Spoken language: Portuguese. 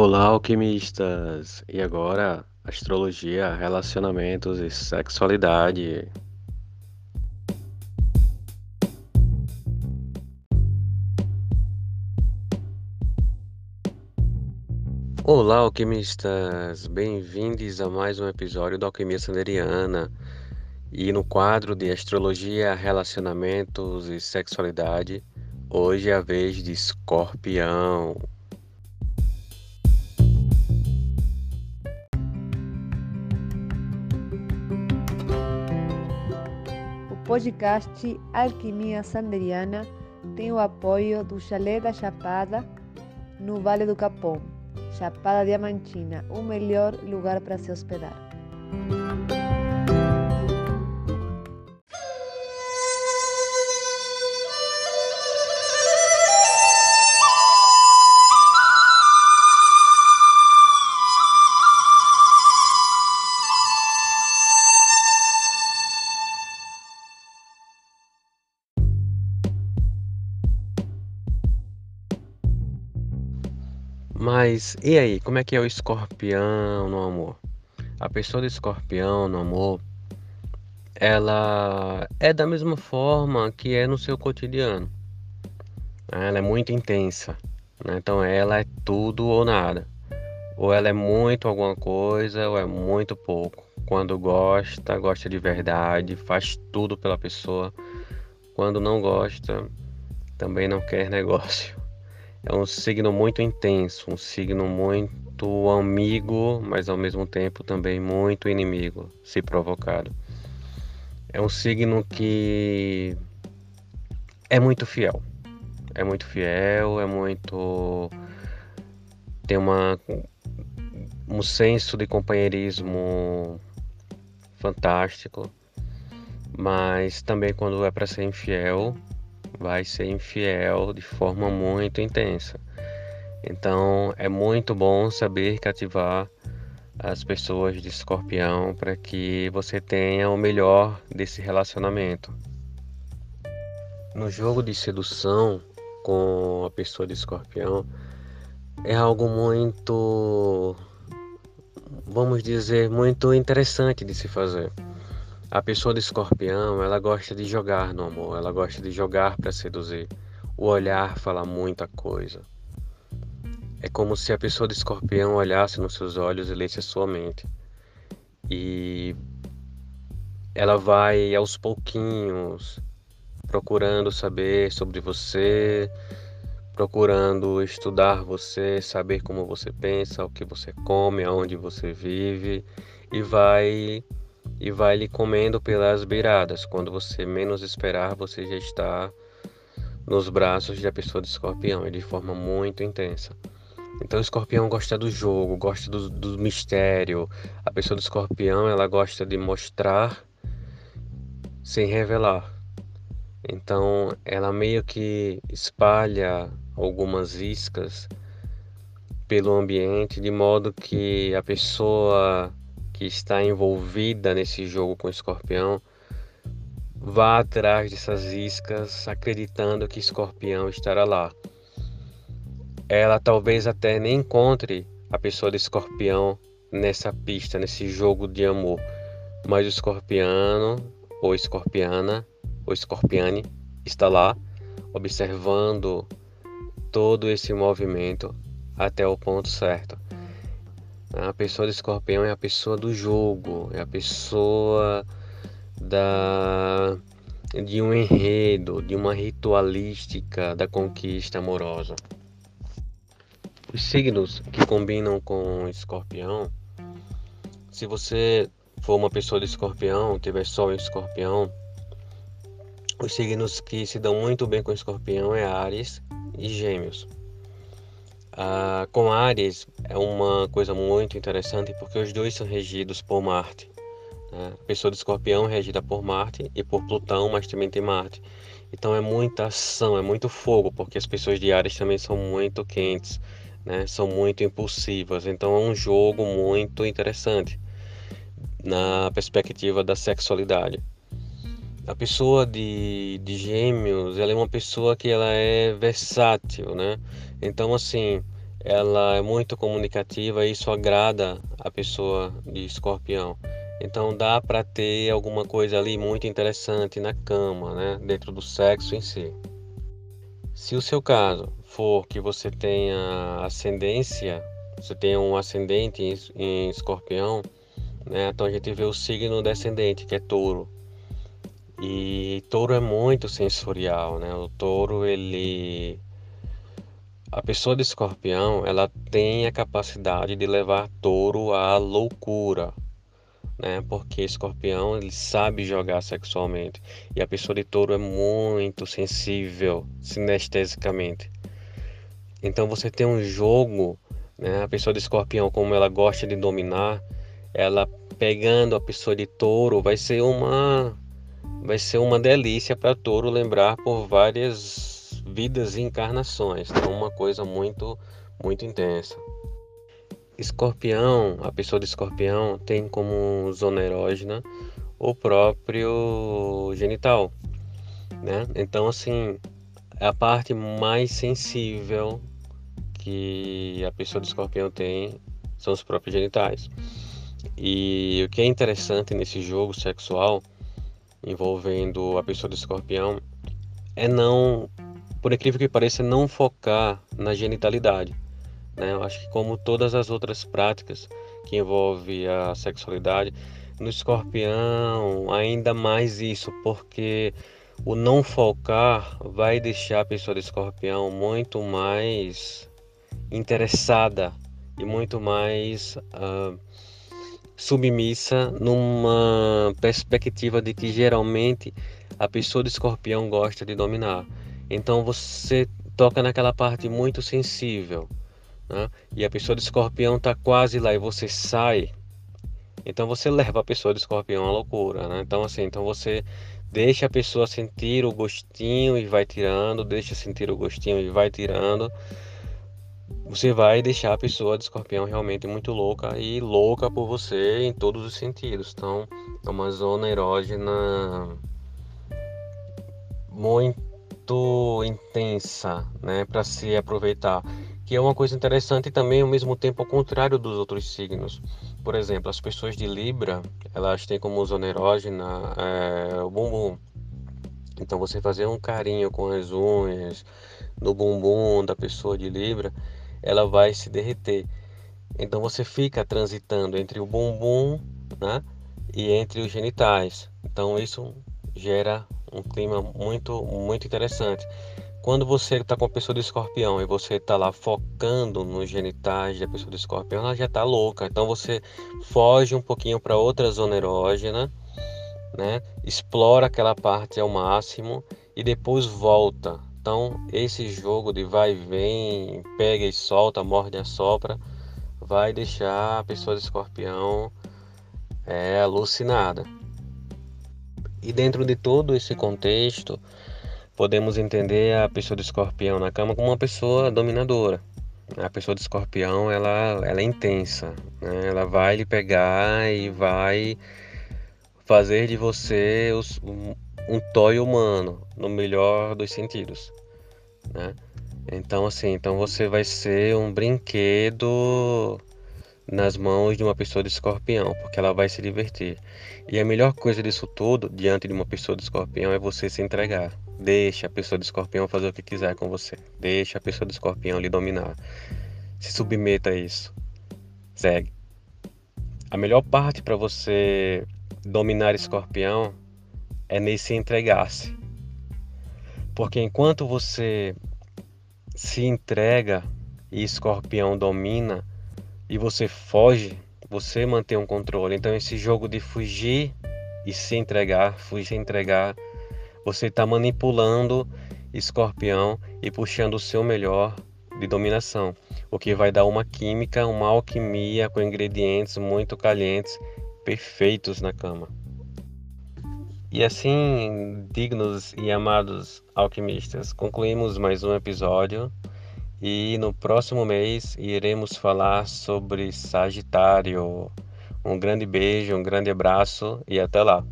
Olá, alquimistas! E agora, astrologia, relacionamentos e sexualidade. Olá, alquimistas! Bem-vindos a mais um episódio da Alquimia Sanderiana. E no quadro de astrologia, relacionamentos e sexualidade, hoje é a vez de Escorpião. Podcast Alquimia Sanderiana tem o apoio do Chalé da Chapada, no Vale do Capão. Chapada Diamantina, o melhor lugar para se hospedar. Mas e aí, como é que é o escorpião no amor? A pessoa do escorpião no amor, ela é da mesma forma que é no seu cotidiano. Ela é muito intensa. Né? Então ela é tudo ou nada. Ou ela é muito alguma coisa, ou é muito pouco. Quando gosta, gosta de verdade, faz tudo pela pessoa. Quando não gosta, também não quer negócio. É um signo muito intenso, um signo muito amigo, mas ao mesmo tempo também muito inimigo, se provocado. É um signo que é muito fiel. É muito fiel, é muito. tem uma, um senso de companheirismo fantástico, mas também quando é para ser infiel, vai ser infiel de forma muito intensa. Então é muito bom saber cativar as pessoas de escorpião para que você tenha o melhor desse relacionamento. No jogo de sedução com a pessoa de escorpião é algo muito, vamos dizer, muito interessante de se fazer. A pessoa de escorpião, ela gosta de jogar no amor, ela gosta de jogar para seduzir. O olhar fala muita coisa. É como se a pessoa de escorpião olhasse nos seus olhos e lesse a sua mente. E ela vai aos pouquinhos procurando saber sobre você, procurando estudar você, saber como você pensa, o que você come, aonde você vive e vai e vai lhe comendo pelas beiradas. Quando você menos esperar, você já está nos braços da pessoa de escorpião, e de forma muito intensa. Então o escorpião gosta do jogo, gosta do, do mistério. A pessoa do escorpião ela gosta de mostrar sem revelar. Então ela meio que espalha algumas iscas pelo ambiente de modo que a pessoa que está envolvida nesse jogo com o escorpião vá atrás dessas iscas acreditando que escorpião estará lá. Ela talvez até nem encontre a pessoa de escorpião nessa pista, nesse jogo de amor, mas o escorpiano ou escorpiana ou escorpiane está lá observando todo esse movimento até o ponto certo. A pessoa do escorpião é a pessoa do jogo, é a pessoa da de um enredo, de uma ritualística da conquista amorosa. Os signos que combinam com escorpião, se você for uma pessoa de escorpião, tiver sol em escorpião, os signos que se dão muito bem com escorpião é Ares e Gêmeos. Ah, com Ares é uma coisa muito interessante porque os dois são regidos por Marte. Né? A pessoa do escorpião é regida por Marte e por Plutão, mas também tem Marte. Então é muita ação, é muito fogo, porque as pessoas de Ares também são muito quentes, né? são muito impulsivas. Então é um jogo muito interessante na perspectiva da sexualidade. A pessoa de, de gêmeos, ela é uma pessoa que ela é versátil, né? Então, assim, ela é muito comunicativa e isso agrada a pessoa de escorpião. Então dá para ter alguma coisa ali muito interessante na cama, né? dentro do sexo em si. Se o seu caso for que você tenha ascendência, você tenha um ascendente em, em escorpião, né? então a gente vê o signo descendente, que é touro. E touro é muito sensorial, né? O touro, ele a pessoa de escorpião, ela tem a capacidade de levar touro à loucura, né? Porque escorpião, ele sabe jogar sexualmente. E a pessoa de touro é muito sensível sinestesicamente. Então você tem um jogo, né? A pessoa de escorpião, como ela gosta de dominar, ela pegando a pessoa de touro, vai ser uma vai ser uma delícia para touro lembrar por várias vidas e encarnações. Então, uma coisa muito, muito intensa. Escorpião, a pessoa de escorpião tem como zona erógena o próprio genital, né? Então, assim, a parte mais sensível que a pessoa de escorpião tem são os próprios genitais. E o que é interessante nesse jogo sexual envolvendo a pessoa do escorpião é não por incrível que pareça, não focar na genitalidade. Né? Eu acho que como todas as outras práticas que envolvem a sexualidade, no escorpião ainda mais isso, porque o não focar vai deixar a pessoa do escorpião muito mais interessada e muito mais uh, submissa numa perspectiva de que geralmente a pessoa do escorpião gosta de dominar. Então você toca naquela parte muito sensível, né? E a pessoa de escorpião está quase lá e você sai. Então você leva a pessoa de escorpião à loucura, né? Então assim, então você deixa a pessoa sentir o gostinho e vai tirando, deixa sentir o gostinho e vai tirando. Você vai deixar a pessoa de escorpião realmente muito louca e louca por você em todos os sentidos. Então, é uma zona erógena muito intensa, né, para se aproveitar, que é uma coisa interessante e também ao mesmo tempo ao contrário dos outros signos. Por exemplo, as pessoas de Libra, elas têm como zona erógena é, o bumbum. Então você fazer um carinho com as unhas no bumbum da pessoa de Libra, ela vai se derreter. Então você fica transitando entre o bumbum, né, e entre os genitais. Então isso gera um clima muito, muito interessante. Quando você está com a pessoa do escorpião e você está lá focando nos genitais da pessoa do escorpião, ela já está louca. Então você foge um pouquinho para outra zona erógena, né? explora aquela parte ao máximo e depois volta. Então esse jogo de vai e vem, pega e solta, morde e assopra, vai deixar a pessoa do escorpião é, alucinada. E dentro de todo esse contexto, podemos entender a pessoa do escorpião na cama como uma pessoa dominadora. A pessoa do escorpião, ela, ela é intensa, né? ela vai lhe pegar e vai fazer de você os, um, um toy humano, no melhor dos sentidos. Né? Então, assim, então você vai ser um brinquedo nas mãos de uma pessoa de escorpião, porque ela vai se divertir. E a melhor coisa disso tudo, diante de uma pessoa de escorpião, é você se entregar. Deixa a pessoa de escorpião fazer o que quiser com você. Deixa a pessoa de escorpião lhe dominar. Se submeta a isso. Segue. A melhor parte para você dominar escorpião é nesse entregar-se. Porque enquanto você se entrega e escorpião domina, e você foge, você mantém um controle. Então esse jogo de fugir e se entregar, fugir e entregar, você está manipulando escorpião e puxando o seu melhor de dominação, o que vai dar uma química, uma alquimia com ingredientes muito calientes, perfeitos na cama. E assim, dignos e amados alquimistas, concluímos mais um episódio e no próximo mês iremos falar sobre Sagitário. Um grande beijo, um grande abraço e até lá.